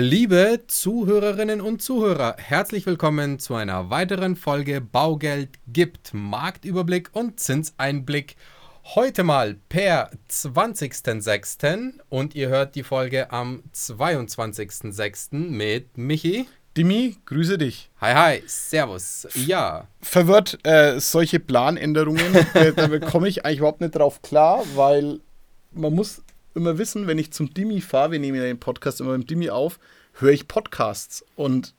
Liebe Zuhörerinnen und Zuhörer, herzlich willkommen zu einer weiteren Folge Baugeld gibt Marktüberblick und Zinseinblick. Heute mal per 20.06. und ihr hört die Folge am 22.06. mit Michi. Dimi, grüße dich. Hi, hi, servus. Ja. Verwirrt äh, solche Planänderungen, äh, da komme ich eigentlich überhaupt nicht drauf klar, weil man muss immer wissen, wenn ich zum Dimi fahre, wir nehmen ja den Podcast immer mit Dimi auf, höre ich Podcasts. Und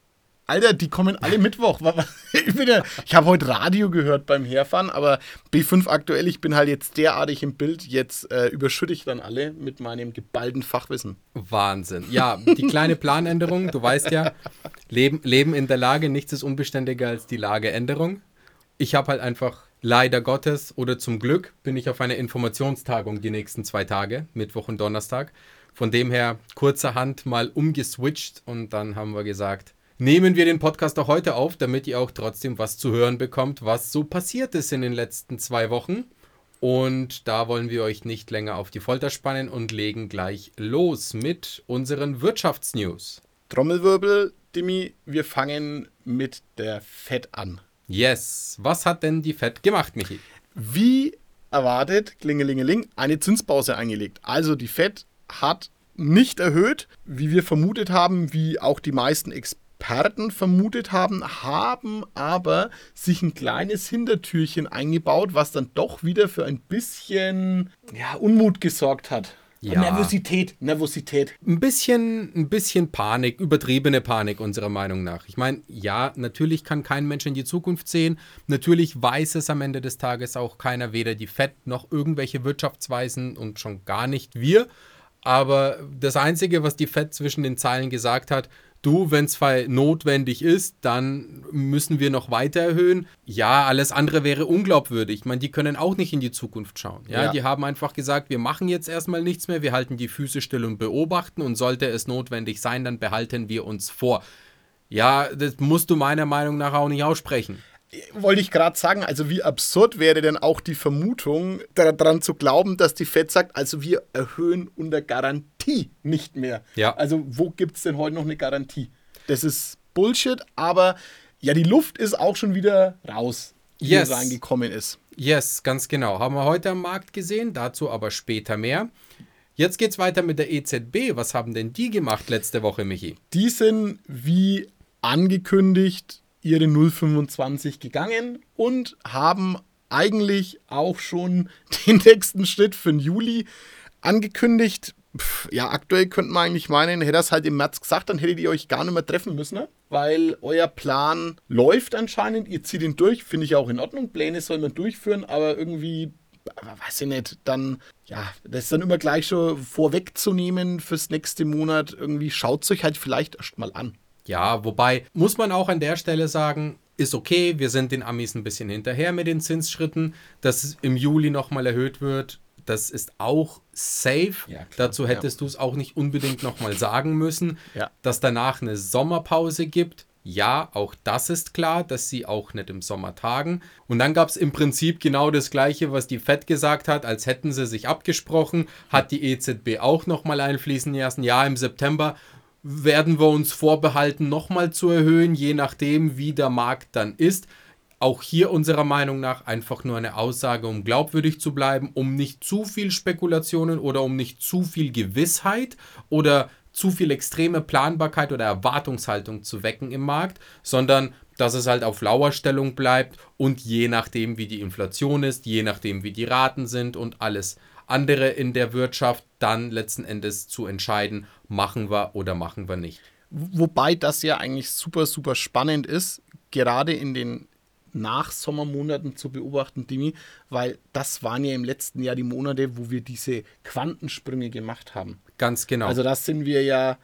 Alter, die kommen alle Mittwoch. Ich, ja, ich habe heute Radio gehört beim Herfahren, aber B5 aktuell, ich bin halt jetzt derartig im Bild. Jetzt äh, überschütte ich dann alle mit meinem geballten Fachwissen. Wahnsinn. Ja, die kleine Planänderung, du weißt ja, Leben, Leben in der Lage, nichts ist unbeständiger als die Lageänderung. Ich habe halt einfach leider Gottes oder zum Glück bin ich auf einer Informationstagung die nächsten zwei Tage, Mittwoch und Donnerstag. Von dem her kurzerhand mal umgeswitcht und dann haben wir gesagt, nehmen wir den Podcast auch heute auf, damit ihr auch trotzdem was zu hören bekommt, was so passiert ist in den letzten zwei Wochen. Und da wollen wir euch nicht länger auf die Folter spannen und legen gleich los mit unseren Wirtschaftsnews. Trommelwirbel, Dimi, wir fangen mit der FED an. Yes. Was hat denn die FED gemacht, Michi? Wie erwartet, klingelingeling, eine Zinspause eingelegt. Also die FED hat nicht erhöht, wie wir vermutet haben, wie auch die meisten Experten vermutet haben, haben aber sich ein kleines Hintertürchen eingebaut, was dann doch wieder für ein bisschen ja, Unmut gesorgt hat. Ja. Nervosität, Nervosität. Ein bisschen, ein bisschen Panik, übertriebene Panik unserer Meinung nach. Ich meine, ja, natürlich kann kein Mensch in die Zukunft sehen. Natürlich weiß es am Ende des Tages auch keiner, weder die FED noch irgendwelche Wirtschaftsweisen und schon gar nicht wir. Aber das Einzige, was die FED zwischen den Zeilen gesagt hat, du, wenn es notwendig ist, dann müssen wir noch weiter erhöhen. Ja, alles andere wäre unglaubwürdig. Ich meine, die können auch nicht in die Zukunft schauen. Ja, ja, die haben einfach gesagt, wir machen jetzt erstmal nichts mehr, wir halten die Füße still und beobachten und sollte es notwendig sein, dann behalten wir uns vor. Ja, das musst du meiner Meinung nach auch nicht aussprechen wollte ich gerade sagen, also wie absurd wäre denn auch die Vermutung, daran zu glauben, dass die FED sagt, also wir erhöhen unter Garantie nicht mehr. Ja. Also wo gibt es denn heute noch eine Garantie? Das ist Bullshit, aber ja, die Luft ist auch schon wieder raus, die yes. reingekommen ist. Yes, ganz genau. Haben wir heute am Markt gesehen, dazu aber später mehr. Jetzt geht es weiter mit der EZB. Was haben denn die gemacht letzte Woche, Michi? Die sind wie angekündigt ihre 025 gegangen und haben eigentlich auch schon den nächsten Schritt für den Juli angekündigt. Pff, ja, aktuell könnte man eigentlich meinen, hätte das halt im März gesagt, dann hättet ihr euch gar nicht mehr treffen müssen, ne? weil euer Plan läuft anscheinend, ihr zieht ihn durch, finde ich auch in Ordnung. Pläne soll man durchführen, aber irgendwie, weiß ich nicht, dann, ja, das ist dann immer gleich schon vorwegzunehmen fürs nächste Monat. Irgendwie schaut es euch halt vielleicht erst mal an. Ja, wobei muss man auch an der Stelle sagen, ist okay, wir sind den Amis ein bisschen hinterher mit den Zinsschritten, dass es im Juli nochmal erhöht wird. Das ist auch safe. Ja, Dazu hättest ja. du es auch nicht unbedingt nochmal sagen müssen, ja. dass danach eine Sommerpause gibt. Ja, auch das ist klar, dass sie auch nicht im Sommer tagen. Und dann gab es im Prinzip genau das Gleiche, was die FED gesagt hat, als hätten sie sich abgesprochen, hat die EZB auch nochmal einfließen lassen. Ja, im September werden wir uns vorbehalten, nochmal zu erhöhen, je nachdem, wie der Markt dann ist. Auch hier unserer Meinung nach einfach nur eine Aussage, um glaubwürdig zu bleiben, um nicht zu viel Spekulationen oder um nicht zu viel Gewissheit oder zu viel extreme Planbarkeit oder Erwartungshaltung zu wecken im Markt, sondern dass es halt auf Lauerstellung bleibt und je nachdem, wie die Inflation ist, je nachdem, wie die Raten sind und alles andere in der Wirtschaft dann letzten Endes zu entscheiden, machen wir oder machen wir nicht. Wobei das ja eigentlich super, super spannend ist, gerade in den Nachsommermonaten zu beobachten, Dimi, weil das waren ja im letzten Jahr die Monate, wo wir diese Quantensprünge gemacht haben. Ganz genau. Also das sind wir ja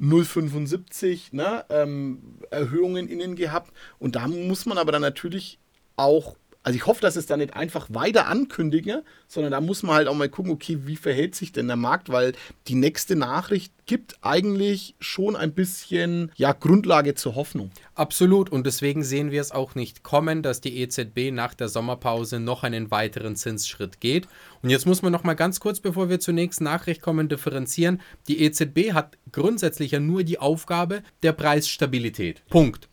0,75 ne, ähm, Erhöhungen innen gehabt und da muss man aber dann natürlich auch Also ich hoffe, dass es da nicht einfach weiter ankündigen, sondern da muss man halt auch mal gucken, okay, wie verhält sich denn der Markt, weil die nächste Nachricht gibt eigentlich schon ein bisschen ja, Grundlage zur Hoffnung. Absolut und deswegen sehen wir es auch nicht kommen, dass die EZB nach der Sommerpause noch einen weiteren Zinsschritt geht. Und jetzt muss man noch mal ganz kurz, bevor wir zur nächsten Nachricht kommen, differenzieren. Die EZB hat grundsätzlich ja nur die Aufgabe der Preisstabilität. Punkt.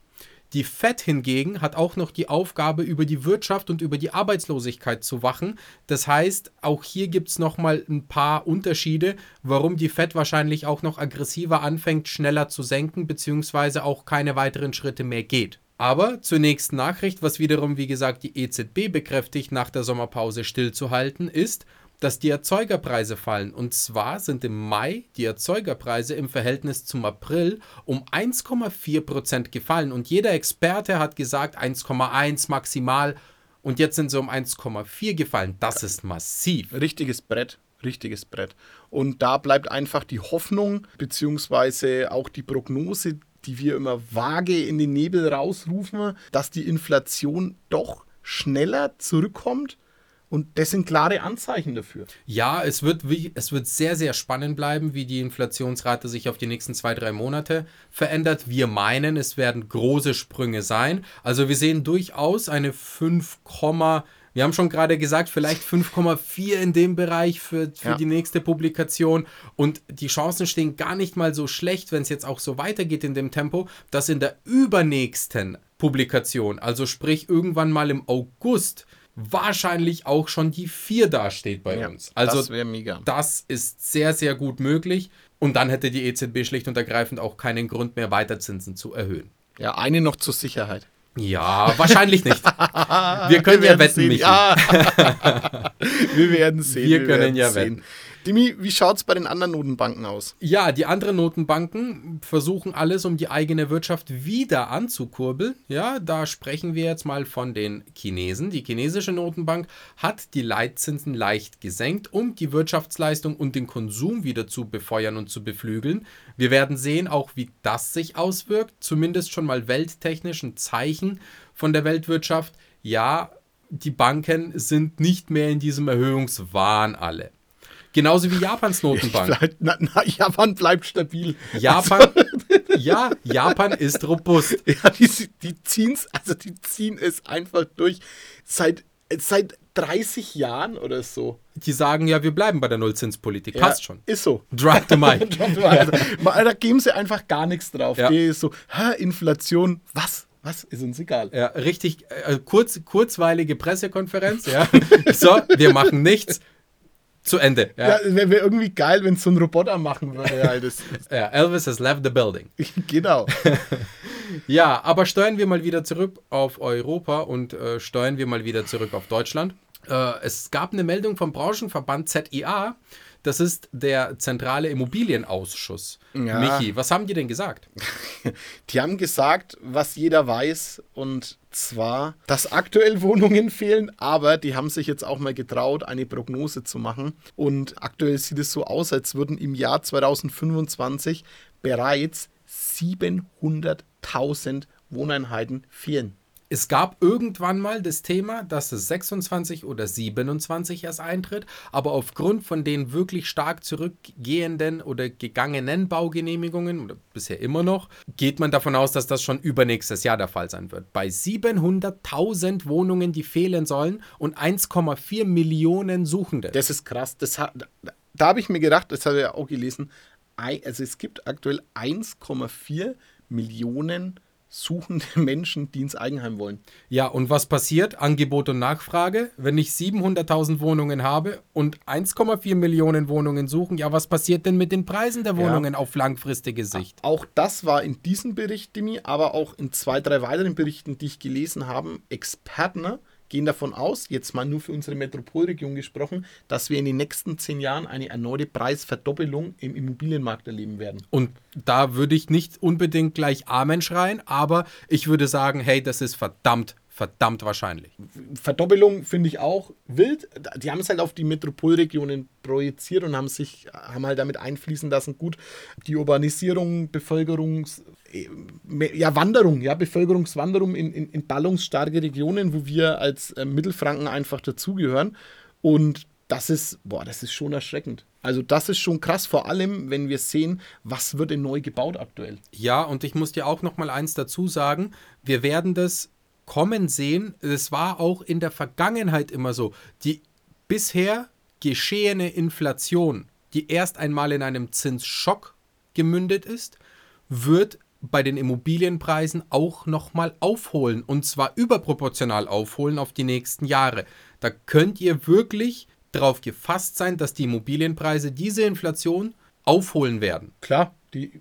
Die Fed hingegen hat auch noch die Aufgabe, über die Wirtschaft und über die Arbeitslosigkeit zu wachen. Das heißt, auch hier gibt es nochmal ein paar Unterschiede, warum die Fed wahrscheinlich auch noch aggressiver anfängt, schneller zu senken, beziehungsweise auch keine weiteren Schritte mehr geht. Aber zur nächsten Nachricht, was wiederum, wie gesagt, die EZB bekräftigt, nach der Sommerpause stillzuhalten, ist, dass die Erzeugerpreise fallen. Und zwar sind im Mai die Erzeugerpreise im Verhältnis zum April um 1,4 Prozent gefallen. Und jeder Experte hat gesagt 1,1 maximal. Und jetzt sind sie um 1,4 gefallen. Das ist massiv. Richtiges Brett. Richtiges Brett. Und da bleibt einfach die Hoffnung, beziehungsweise auch die Prognose, die wir immer vage in den Nebel rausrufen, dass die Inflation doch schneller zurückkommt und das sind klare Anzeichen dafür. Ja, es wird, wie, es wird sehr, sehr spannend bleiben, wie die Inflationsrate sich auf die nächsten zwei, drei Monate verändert. Wir meinen, es werden große Sprünge sein. Also wir sehen durchaus eine 5, wir haben schon gerade gesagt, vielleicht 5,4 in dem Bereich für, für ja. die nächste Publikation. Und die Chancen stehen gar nicht mal so schlecht, wenn es jetzt auch so weitergeht in dem Tempo, dass in der übernächsten Publikation, also sprich irgendwann mal im August, wahrscheinlich auch schon die 4 dasteht bei ja, uns. Also das wäre mega. Das ist sehr, sehr gut möglich. Und dann hätte die EZB schlicht und ergreifend auch keinen Grund mehr, weiter Zinsen zu erhöhen. Ja, eine noch zur Sicherheit. Ja, wahrscheinlich nicht. Wir können wir ja wetten, Michi. Ja. wir werden sehen. Wir, wir können ja sehen. wetten. Dimi, wie schaut es bei den anderen Notenbanken aus? Ja, die anderen Notenbanken versuchen alles, um die eigene Wirtschaft wieder anzukurbeln. Ja, da sprechen wir jetzt mal von den Chinesen. Die chinesische Notenbank hat die Leitzinsen leicht gesenkt, um die Wirtschaftsleistung und den Konsum wieder zu befeuern und zu beflügeln. Wir werden sehen, auch wie das sich auswirkt. Zumindest schon mal welttechnisch ein Zeichen von der Weltwirtschaft. Ja, die Banken sind nicht mehr in diesem Erhöhungswahn alle. Genauso wie Japans Notenbank. Bleib, na, na, Japan bleibt stabil. Japan, also, ja, Japan ist robust. Ja, die, die ziehen es, also die ziehen es einfach durch seit, seit 30 Jahren oder so. Die sagen ja, wir bleiben bei der Nullzinspolitik. Ja, Passt schon. Ist so. Drive the mic. also, da geben sie einfach gar nichts drauf. Ja. Die ist so, Hä, Inflation, was? Was? Ist uns egal. Ja, richtig, äh, kurz, kurzweilige Pressekonferenz, ja. so, wir machen nichts zu Ende. Ja, ja wäre wär irgendwie geil, wenn es so ein Roboter machen würde. Ja, das, ja, Elvis has left the building. genau. ja, aber steuern wir mal wieder zurück auf Europa und äh, steuern wir mal wieder zurück auf Deutschland. Äh, es gab eine Meldung vom Branchenverband ZIA. Das ist der zentrale Immobilienausschuss. Ja. Michi, was haben die denn gesagt? Die haben gesagt, was jeder weiß, und zwar, dass aktuell Wohnungen fehlen, aber die haben sich jetzt auch mal getraut, eine Prognose zu machen. Und aktuell sieht es so aus, als würden im Jahr 2025 bereits 700.000 Wohneinheiten fehlen. Es gab irgendwann mal das Thema, dass es 26 oder 27 erst eintritt, aber aufgrund von den wirklich stark zurückgehenden oder gegangenen Baugenehmigungen, oder bisher immer noch, geht man davon aus, dass das schon übernächstes Jahr der Fall sein wird. Bei 700.000 Wohnungen, die fehlen sollen und 1,4 Millionen Suchende. Das ist krass. Das hat, da habe ich mir gedacht, das habe ich ja auch gelesen, also es gibt aktuell 1,4 Millionen Suchende suchende Menschen, die ins Eigenheim wollen. Ja, und was passiert? Angebot und Nachfrage. Wenn ich 700.000 Wohnungen habe und 1,4 Millionen Wohnungen suchen, ja, was passiert denn mit den Preisen der Wohnungen ja. auf langfristige Sicht? Auch das war in diesem Bericht, Dimi, aber auch in zwei, drei weiteren Berichten, die ich gelesen habe, Experten gehen davon aus, jetzt mal nur für unsere Metropolregion gesprochen, dass wir in den nächsten zehn Jahren eine erneute Preisverdoppelung im Immobilienmarkt erleben werden. Und da würde ich nicht unbedingt gleich Amen schreien, aber ich würde sagen, hey, das ist verdammt verdammt wahrscheinlich. Verdoppelung finde ich auch wild. Die haben es halt auf die Metropolregionen projiziert und haben sich haben halt damit einfließen lassen, gut, die Urbanisierung, Bevölkerungs ja, Wanderung, ja, Bevölkerungswanderung in, in, in ballungsstarke Regionen, wo wir als äh, Mittelfranken einfach dazugehören. Und das ist, boah, das ist schon erschreckend. Also das ist schon krass, vor allem, wenn wir sehen, was wird denn neu gebaut aktuell. Ja, und ich muss dir auch noch mal eins dazu sagen, wir werden das kommen sehen. Es war auch in der Vergangenheit immer so. Die bisher geschehene Inflation, die erst einmal in einem Zinsschock gemündet ist, wird bei den Immobilienpreisen auch nochmal aufholen und zwar überproportional aufholen auf die nächsten Jahre. Da könnt ihr wirklich darauf gefasst sein, dass die Immobilienpreise diese Inflation aufholen werden. Klar, die,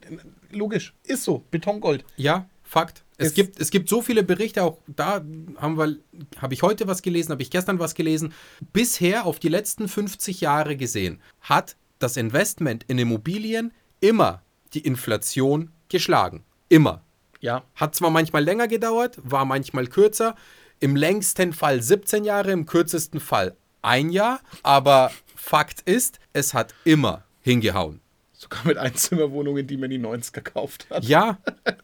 logisch, ist so, Betongold. Ja, Fakt. Es, es, gibt, es gibt so viele Berichte, auch da haben wir, habe ich heute was gelesen, habe ich gestern was gelesen. Bisher auf die letzten 50 Jahre gesehen, hat das Investment in Immobilien immer die Inflation geschlagen. Immer. Ja. Hat zwar manchmal länger gedauert, war manchmal kürzer. Im längsten Fall 17 Jahre, im kürzesten Fall ein Jahr. Aber Fakt ist, es hat immer hingehauen. Sogar mit Einzimmerwohnungen, die man in die 90er gekauft hat. Ja,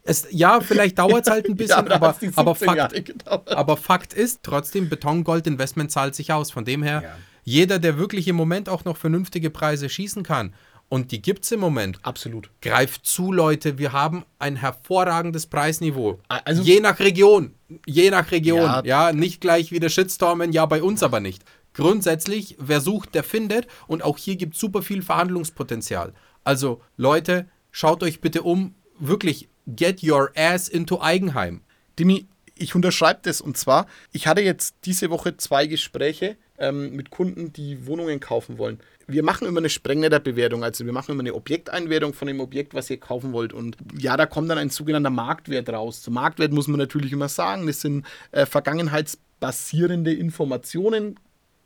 es, ja vielleicht dauert es halt ein bisschen, ja, aber, aber, Fakt, aber Fakt ist, trotzdem, Betongold-Investment zahlt sich aus. Von dem her, ja. jeder, der wirklich im Moment auch noch vernünftige Preise schießen kann, und die gibt es im Moment. Absolut. Greift zu, Leute. Wir haben ein hervorragendes Preisniveau. Also, je nach Region. Je nach Region. Ja, ja nicht gleich wieder Shitstormen, ja, bei uns aber nicht. Grundsätzlich, wer sucht, der findet. Und auch hier gibt es super viel Verhandlungspotenzial. Also, Leute, schaut euch bitte um. Wirklich, get your ass into Eigenheim. Dimi, ich unterschreibe das. Und zwar, ich hatte jetzt diese Woche zwei Gespräche ähm, mit Kunden, die Wohnungen kaufen wollen. Wir machen immer eine Sprengnetter-Bewertung, also wir machen immer eine Objekteinwertung von dem Objekt, was ihr kaufen wollt. Und ja, da kommt dann ein sogenannter Marktwert raus. Zum Marktwert muss man natürlich immer sagen, das sind äh, vergangenheitsbasierende Informationen,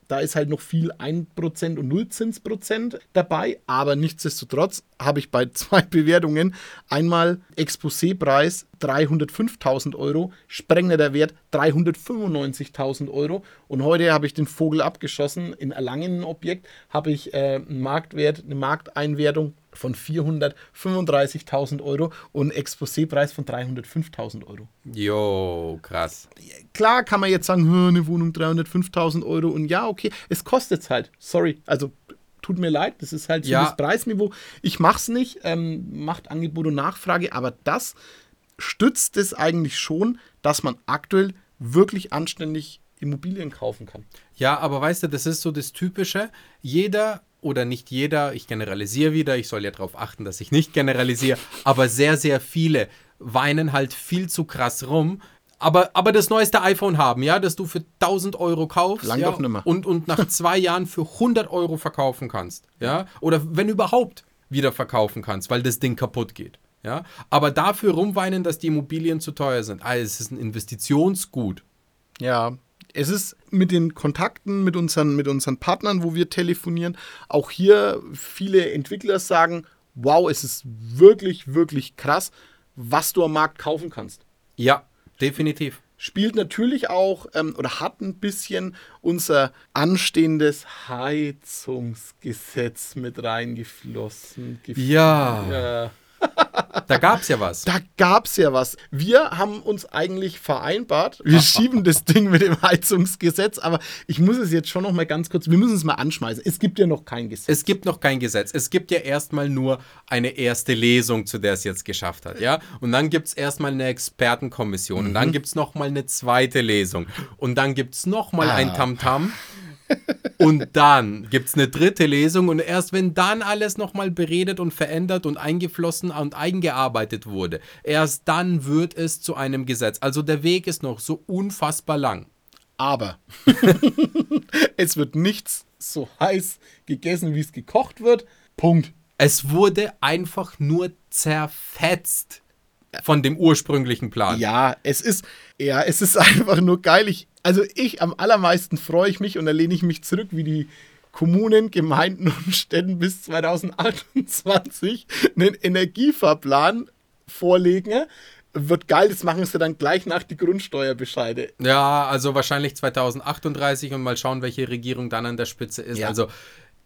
da ist halt noch viel 1% und Nullzinsprozent dabei, aber nichtsdestotrotz habe ich bei zwei Bewertungen einmal Exposé-Preis 305.000 Euro, sprengender Wert 395.000 Euro und heute habe ich den Vogel abgeschossen. In Erlangen Objekt habe ich äh, einen Marktwert, eine Markteinwertung von 435.000 Euro und Exposé-Preis von 305.000 Euro. Jo, krass. Klar kann man jetzt sagen, eine Wohnung 305.000 Euro und ja, okay, es kostet es halt. Sorry, also tut mir leid, das ist halt so ja. das Preisniveau. Ich mache es nicht, ähm, macht Angebot und Nachfrage, aber das stützt es eigentlich schon, dass man aktuell wirklich anständig Immobilien kaufen kann. Ja, aber weißt du, das ist so das Typische. Jeder oder nicht jeder, ich generalisiere wieder, ich soll ja darauf achten, dass ich nicht generalisiere, aber sehr, sehr viele weinen halt viel zu krass rum. Aber, aber das neueste iPhone haben, ja, das du für 1000 Euro kaufst Lang ja, doch nimmer. Und, und nach zwei Jahren für 100 Euro verkaufen kannst, ja, oder wenn überhaupt wieder verkaufen kannst, weil das Ding kaputt geht, ja. Aber dafür rumweinen, dass die Immobilien zu teuer sind. Also es ist ein Investitionsgut. Ja, es ist mit den Kontakten, mit unseren, mit unseren Partnern, wo wir telefonieren, auch hier viele Entwickler sagen, wow, es ist wirklich, wirklich krass, was du am Markt kaufen kannst. Ja, definitiv. Spielt natürlich auch ähm, oder hat ein bisschen unser anstehendes Heizungsgesetz mit reingeflossen. ja. ja. Da gab es ja was. Da gab es ja was. Wir haben uns eigentlich vereinbart, wir schieben das Ding mit dem Heizungsgesetz, aber ich muss es jetzt schon noch mal ganz kurz, wir müssen es mal anschmeißen. Es gibt ja noch kein Gesetz. Es gibt noch kein Gesetz. Es gibt ja erstmal nur eine erste Lesung, zu der es jetzt geschafft hat. Ja? Und dann gibt es erstmal eine Expertenkommission. Mhm. Und dann mhm. gibt es nochmal eine zweite Lesung. Und dann gibt es nochmal ah. ein Tamtam. -Tam. Und dann gibt es eine dritte Lesung und erst wenn dann alles nochmal beredet und verändert und eingeflossen und eingearbeitet wurde, erst dann wird es zu einem Gesetz. Also der Weg ist noch so unfassbar lang. Aber es wird nichts so heiß gegessen, wie es gekocht wird. Punkt. Es wurde einfach nur zerfetzt von dem ursprünglichen Plan. Ja, es ist, ja, es ist einfach nur geil. Ich, also ich am allermeisten freue ich mich und da lehne ich mich zurück, wie die Kommunen, Gemeinden und Städten bis 2028 einen Energiefahrplan vorlegen. Wird geil, das machen sie dann gleich nach die Grundsteuerbescheide. Ja, also wahrscheinlich 2038 und mal schauen, welche Regierung dann an der Spitze ist. Ja. Also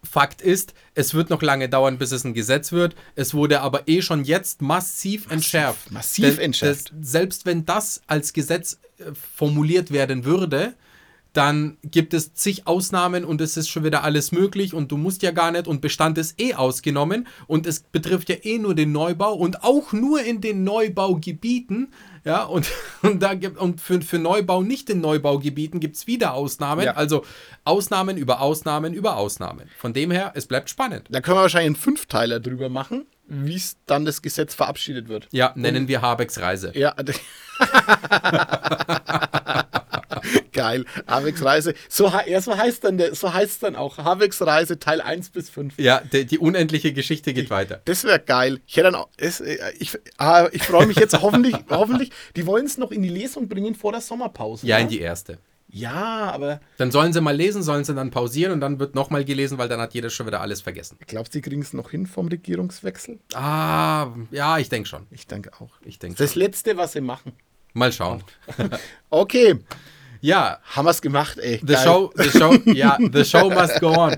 Fakt ist, es wird noch lange dauern, bis es ein Gesetz wird. Es wurde aber eh schon jetzt massiv, entschärft. massiv entschärft. Das, selbst wenn das als Gesetz äh, formuliert werden würde, dann gibt es zig Ausnahmen und es ist schon wieder alles möglich und du musst ja gar nicht und Bestand ist eh ausgenommen und es betrifft ja eh nur den Neubau und auch nur in den Neubaugebieten. Ja, und, und da gibt und für, für Neubau nicht in Neubaugebieten gibt es wieder Ausnahmen. Ja. Also Ausnahmen über Ausnahmen über Ausnahmen. Von dem her, es bleibt spannend. Da können wir wahrscheinlich einen Fünfteiler drüber machen, wie es dann das Gesetz verabschiedet wird. Ja, nennen wir Habecks Reise. Ja. Geil. Habecks Reise. So, ja, so heißt dann der, so heißt dann auch Habecks Reise Teil 1 bis 5. Ja, die, die unendliche Geschichte geht weiter. Das wäre geil. Ich hätte dann auch, es, äh, ich, ah, ich freue mich jetzt hoffentlich, hoffentlich. Die wollen es noch in die Lesung bringen vor der Sommerpause. Ja, ne? in die erste. Ja, aber Dann sollen sie mal lesen, sollen sie dann pausieren und dann wird nochmal gelesen, weil dann hat jeder schon wieder alles vergessen. glaubst du, die kriegen es noch hin vom Regierungswechsel? Ah, ja, ich denke schon. Ich denke auch. Ich denke Das schon. letzte, was sie machen. Mal schauen. Okay, Ja, haben wir es gemacht, ey. the Geil. show, the show, ja, the show must go on.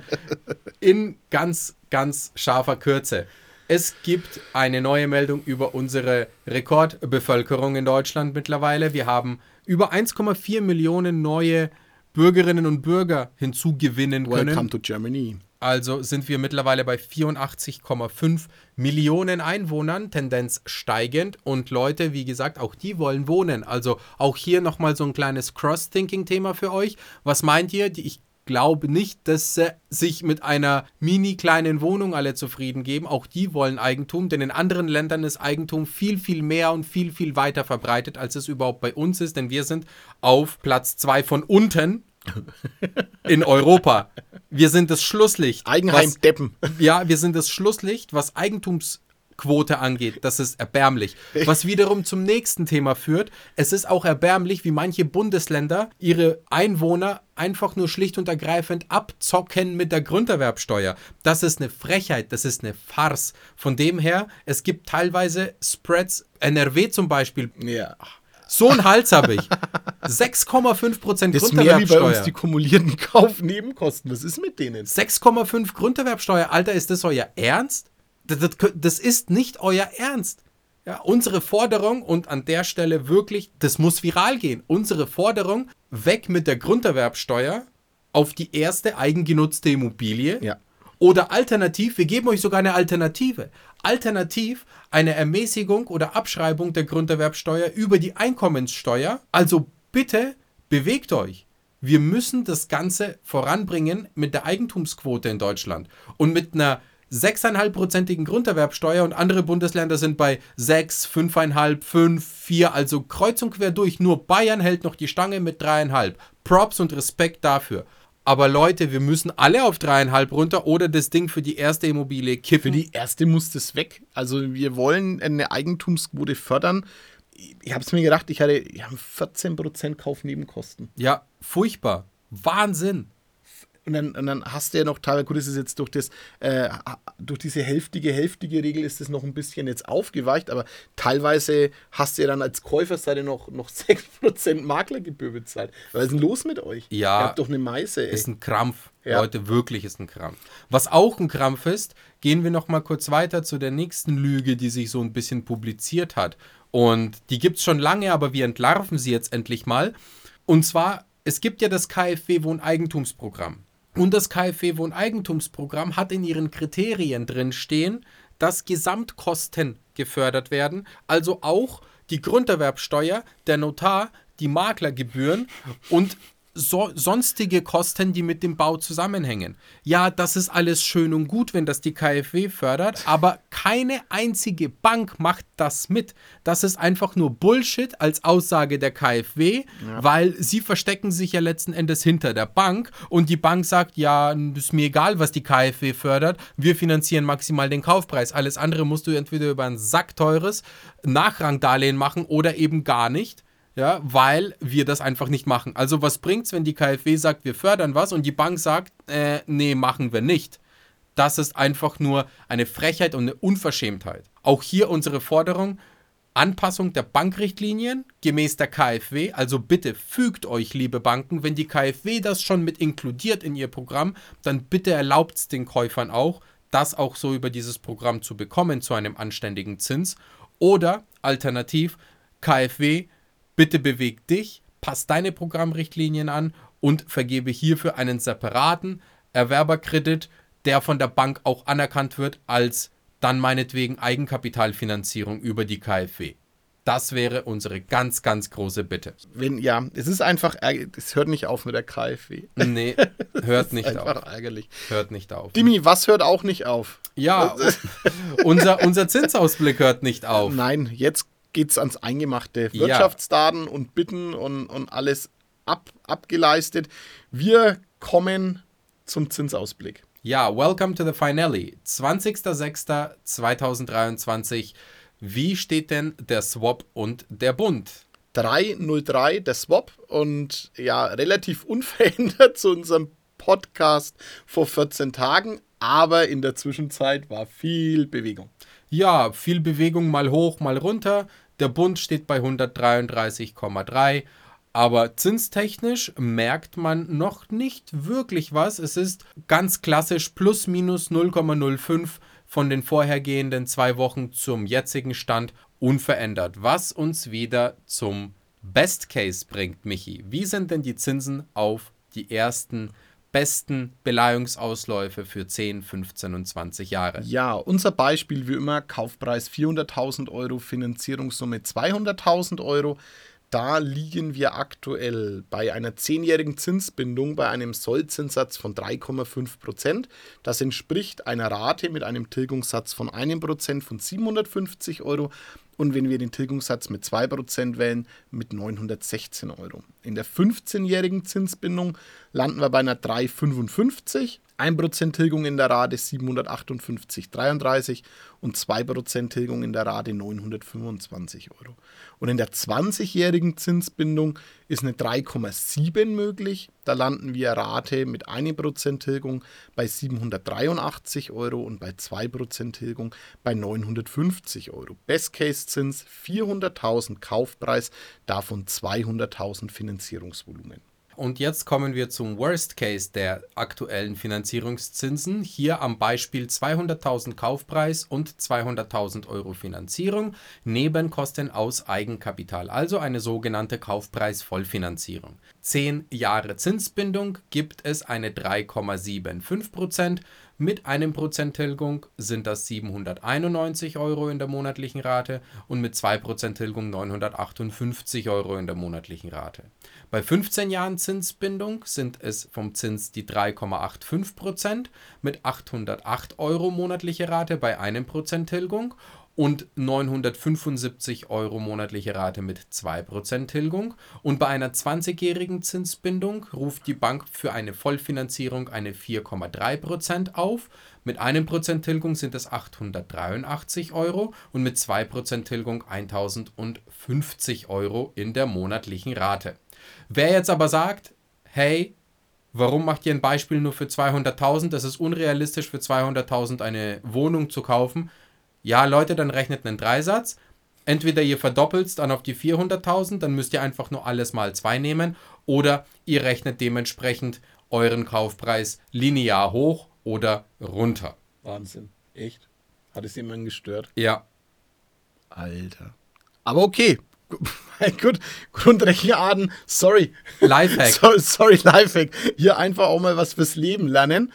In ganz, ganz scharfer Kürze. Es gibt eine neue Meldung über unsere Rekordbevölkerung in Deutschland mittlerweile. Wir haben über 1,4 Millionen neue Bürgerinnen und Bürger hinzugewinnen können. Welcome to Germany. Also sind wir mittlerweile bei 84,5 Millionen Einwohnern, Tendenz steigend. Und Leute, wie gesagt, auch die wollen wohnen. Also auch hier nochmal so ein kleines Cross-Thinking-Thema für euch. Was meint ihr? Die, ich glaube nicht, dass sie sich mit einer mini kleinen Wohnung alle zufrieden geben. Auch die wollen Eigentum, denn in anderen Ländern ist Eigentum viel, viel mehr und viel, viel weiter verbreitet, als es überhaupt bei uns ist. Denn wir sind auf Platz 2 von unten in Europa. Wir sind das Schlusslicht. Eigenheim was, Deppen. ja, wir sind das Schlusslicht, was Eigentumsquote angeht. Das ist erbärmlich. Was wiederum zum nächsten Thema führt. Es ist auch erbärmlich, wie manche Bundesländer ihre Einwohner einfach nur schlicht und ergreifend abzocken mit der Grunderwerbsteuer. Das ist eine Frechheit, das ist eine Farce. Von dem her, es gibt teilweise Spreads, NRW zum Beispiel, Ja. so einen Hals habe ich. 6,5% Das ist mehr wie bei uns Grunderwerbsteuer. die kumulierten Kaufnebenkosten. Was ist mit denen? 6,5 Grunderwerbsteuer. Alter, ist das euer Ernst? Das, das, das ist nicht euer Ernst. Ja, unsere Forderung, und an der Stelle wirklich, das muss viral gehen. Unsere Forderung, weg mit der Grunderwerbsteuer auf die erste eigengenutzte Immobilie. Ja. Oder alternativ, wir geben euch sogar eine Alternative. Alternativ eine Ermäßigung oder Abschreibung der Grunderwerbsteuer über die Einkommenssteuer. Also bitte bewegt euch. Wir müssen das Ganze voranbringen mit der Eigentumsquote in Deutschland. Und mit einer 6,5-prozentigen Grunderwerbsteuer und andere Bundesländer sind bei 6, 5,5, 5, 4, also kreuz und quer durch. Nur Bayern hält noch die Stange mit 3,5. Props und Respekt dafür. Aber Leute, wir müssen alle auf 3,5 runter oder das Ding für die erste Immobilie kippen. Für die erste muss das weg. Also wir wollen eine Eigentumsquote fördern. Ich habe es mir gedacht, ich hatte wir haben 14% Kaufnebenkosten. ja, furchtbar. Wahnsinn. Und dann, und dann hast du ja noch teilweise, gut, das ist jetzt durch, das, äh, durch diese hälftige, hälftige Regel ist das noch ein bisschen jetzt aufgeweicht, aber teilweise hast du ja dann als Käuferseite noch, noch 6% Maklergebühr bezahlt. Was ist denn los mit euch? Ja. Ihr habt doch eine Meise, ey. Ist ein Krampf. Ja. Leute, wirklich ist ein Krampf. Was auch ein Krampf ist, gehen wir noch mal kurz weiter zu der nächsten Lüge, die sich so ein bisschen publiziert hat. Und die gibt es schon lange, aber wir entlarven sie jetzt endlich mal. Und zwar, es gibt ja das KfW Wohneigentumsprogramm. Und das KfW Wohneigentumsprogramm hat in ihren Kriterien drin stehen, dass Gesamtkosten gefördert werden, also auch die Grunderwerbsteuer, der Notar, die Maklergebühren und so, sonstige Kosten, die mit dem Bau zusammenhängen. Ja, das ist alles schön und gut, wenn das die KfW fördert, aber keine einzige Bank macht das mit. Das ist einfach nur Bullshit als Aussage der KfW, weil sie verstecken sich ja letzten Endes hinter der Bank und die Bank sagt, ja, ist mir egal, was die KfW fördert, wir finanzieren maximal den Kaufpreis. Alles andere musst du entweder über ein sackteures Nachrangdarlehen machen oder eben gar nicht ja, weil wir das einfach nicht machen. Also was bringt's, wenn die KfW sagt, wir fördern was und die Bank sagt, äh, nee, machen wir nicht. Das ist einfach nur eine Frechheit und eine Unverschämtheit. Auch hier unsere Forderung, Anpassung der Bankrichtlinien gemäß der KfW. Also bitte fügt euch, liebe Banken, wenn die KfW das schon mit inkludiert in ihr Programm, dann bitte erlaubt es den Käufern auch, das auch so über dieses Programm zu bekommen zu einem anständigen Zins. Oder alternativ, KfW, bitte beweg dich, pass deine Programmrichtlinien an und vergebe hierfür einen separaten Erwerberkredit, der von der Bank auch anerkannt wird als dann meinetwegen Eigenkapitalfinanzierung über die KfW. Das wäre unsere ganz, ganz große Bitte. Wenn, ja, es ist einfach, es hört nicht auf mit der KfW. Nee, hört nicht einfach auf. Einfach ärgerlich. Hört nicht auf. Dimi, was hört auch nicht auf? Ja, unser, unser Zinsausblick hört nicht auf. Nein, jetzt geht es ans Eingemachte. Wirtschaftsdaten ja. und Bitten und, und alles ab, abgeleistet. Wir kommen zum Zinsausblick. Ja, welcome to the finale. 20.06.2023. Wie steht denn der Swap und der Bund? 303 der Swap und ja, relativ unverändert zu unserem Podcast vor 14 Tagen, aber in der Zwischenzeit war viel Bewegung. Ja, viel Bewegung mal hoch, mal runter. Der Bund steht bei 133,3 aber zinstechnisch merkt man noch nicht wirklich was. Es ist ganz klassisch plus minus 0,05 von den vorhergehenden zwei Wochen zum jetzigen Stand unverändert, was uns wieder zum Best Case bringt, Michi. Wie sind denn die Zinsen auf die ersten besten Beleihungsausläufe für 10, 15 und 20 Jahre? Ja, unser Beispiel wie immer, Kaufpreis 400.000 Euro, Finanzierungssumme 200.000 Euro. Da liegen wir aktuell bei einer zehnjährigen Zinsbindung bei einem Sollzinssatz von 3,5 Prozent. Das entspricht einer Rate mit einem Tilgungssatz von 1 Prozent von 750 Euro und wenn wir den Tilgungssatz mit 2% wählen, mit 916 Euro. In der 15-jährigen Zinsbindung landen wir bei einer 3,55, 1% Tilgung in der Rate 758,33 und 2% Tilgung in der Rate 925 Euro. Und in der 20-jährigen Zinsbindung ist eine 3,7 möglich. Da landen wir Rate mit 1% Tilgung bei 783 Euro und bei 2% Tilgung bei 950 Euro. Best Case Zins 400.000 Kaufpreis, davon 200.000 Finanzierungsvolumen. Und jetzt kommen wir zum Worst Case der aktuellen Finanzierungszinsen. Hier am Beispiel 200.000 Kaufpreis und 200.000 Euro Finanzierung, Nebenkosten aus Eigenkapital, also eine sogenannte Kaufpreis-Vollfinanzierung. 10 Jahre Zinsbindung gibt es eine 3,75 mit einem Prozent Tilgung sind das 791 Euro in der monatlichen Rate und mit 2% Tilgung 958 Euro in der monatlichen Rate. Bei 15 Jahren Zinsbindung sind es vom Zins die 3,85% mit 808 Euro monatliche Rate bei einem Prozent Tilgung und 975 Euro monatliche Rate mit 2% Tilgung. Und bei einer 20-jährigen Zinsbindung ruft die Bank für eine Vollfinanzierung eine 4,3% auf. Mit 1% Tilgung sind es 883 Euro und mit 2% Tilgung 1050 Euro in der monatlichen Rate. Wer jetzt aber sagt, hey, warum macht ihr ein Beispiel nur für 200.000? Das ist unrealistisch für 200.000 eine Wohnung zu kaufen ja, Leute, dann rechnet einen Dreisatz. Entweder ihr verdoppelt es dann auf die 400.000, dann müsst ihr einfach nur alles mal 2 nehmen. Oder ihr rechnet dementsprechend euren Kaufpreis linear hoch oder runter. Wahnsinn. Echt? Hat es jemanden gestört? Ja. Alter. Aber okay. Gut, Grundrechenarten, sorry. Lifehack. So, sorry, Lifehack. Hier einfach auch mal was fürs Leben lernen.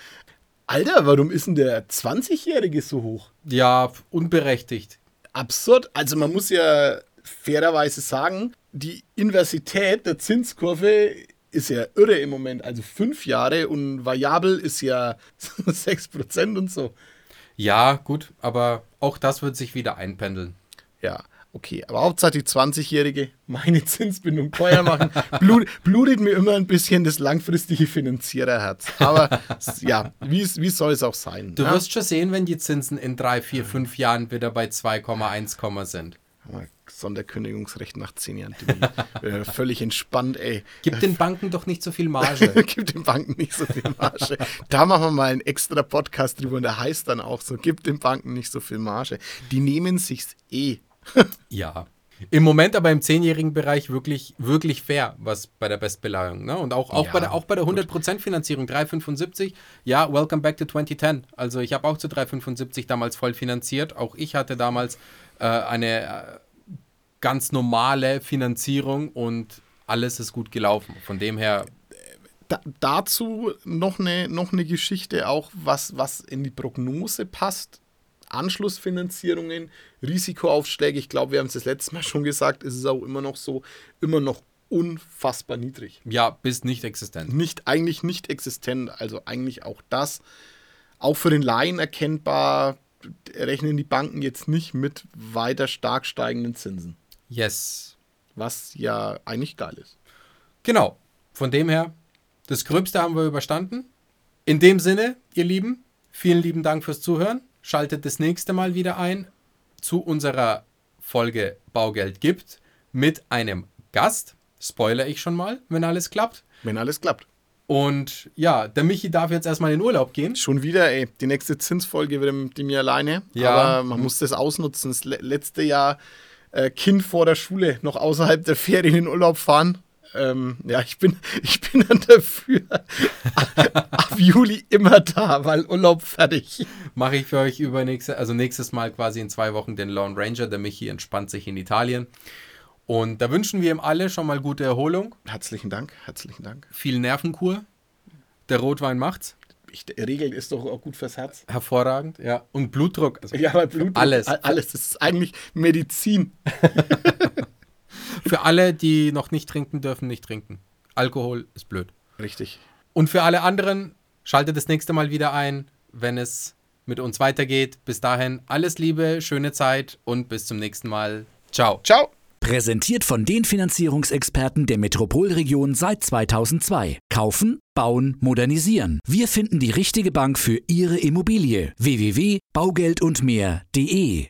Alter, warum ist denn der 20-Jährige so hoch? Ja, unberechtigt. Absurd. Also man muss ja fairerweise sagen, die Inversität der Zinskurve ist ja irre im Moment. Also fünf Jahre und variabel ist ja 6% und so. Ja, gut, aber auch das wird sich wieder einpendeln. Ja, Okay, aber Hauptsache die 20-Jährige meine Zinsbindung teuer machen, blut, blutet mir immer ein bisschen das langfristige Finanziererherz. Aber ja, wie, wie soll es auch sein? Du ja? wirst schon sehen, wenn die Zinsen in drei, vier, fünf Jahren wieder bei 2,1 sind. Sonderkündigungsrecht nach zehn Jahren. äh, völlig entspannt, ey. Gib den Banken doch nicht so viel Marge. gib den Banken nicht so viel Marge. da machen wir mal einen extra Podcast drüber und der heißt dann auch so: Gib den Banken nicht so viel Marge. Die nehmen sich's eh ja. Im Moment aber im zehnjährigen Bereich wirklich, wirklich fair, was bei der Bestbeleihung. Ne? Und auch, auch, Ja, bei der, auch bei der 100% Finanzierung, 3,75. Ja, welcome back to 2010. Also ich habe auch zu 3,75 damals voll finanziert. Auch ich hatte damals äh, eine äh, ganz normale Finanzierung und alles ist gut gelaufen. Von dem her, Da, dazu noch eine, noch eine Geschichte, auch was, was in die Prognose passt. Anschlussfinanzierungen, Risikoaufschläge, ich glaube, wir haben es das letzte Mal schon gesagt, ist es auch immer noch so, immer noch unfassbar niedrig. ja, bis nicht existent. Nicht, eigentlich nicht existent, also eigentlich auch das. Auch für den Laien erkennbar, rechnen die Banken jetzt nicht mit weiter stark steigenden Zinsen. Yes. Was ja eigentlich geil ist. Genau. Von dem her, das Gröbste haben wir überstanden. In dem Sinne, ihr Lieben, vielen lieben Dank fürs Zuhören. Schaltet das nächste Mal wieder ein zu unserer Folge Baugeld gibt mit einem Gast. Spoiler ich schon mal, wenn alles klappt. Wenn alles klappt. Und ja, der Michi darf jetzt erstmal in Urlaub gehen. Schon wieder, ey. Die nächste Zinsfolge wird mit mir alleine. Ja. Aber man muss das ausnutzen. Das le letzte Jahr äh, Kind vor der Schule noch außerhalb der Ferien in Urlaub fahren. Ähm, ja, ich bin, ich bin dann dafür ab Juli immer da, weil Urlaub fertig. Mache ich für euch über nächste, also nächstes Mal quasi in zwei Wochen den Lone Ranger. Der Michi entspannt sich in Italien. Und da wünschen wir ihm alle schon mal gute Erholung, Herzlichen Dank, herzlichen Dank. viel Nervenkur. Der Rotwein macht's. Ich, Regeln ist doch auch gut fürs Herz. Hervorragend, ja. Und Blutdruck. Also Ja, aber Blut, alles. Alles. Das ist eigentlich Medizin. Für alle, die noch nicht trinken dürfen, nicht trinken. Alkohol ist blöd. Richtig. Und für alle anderen, schaltet das nächste Mal wieder ein, wenn es mit uns weitergeht. Bis dahin, alles Liebe, schöne Zeit und bis zum nächsten Mal. Ciao. Ciao. Präsentiert von den Finanzierungsexperten der Metropolregion seit 2002. Kaufen, bauen, modernisieren. Wir finden die richtige Bank für Ihre Immobilie. www.baugeldundmehr.de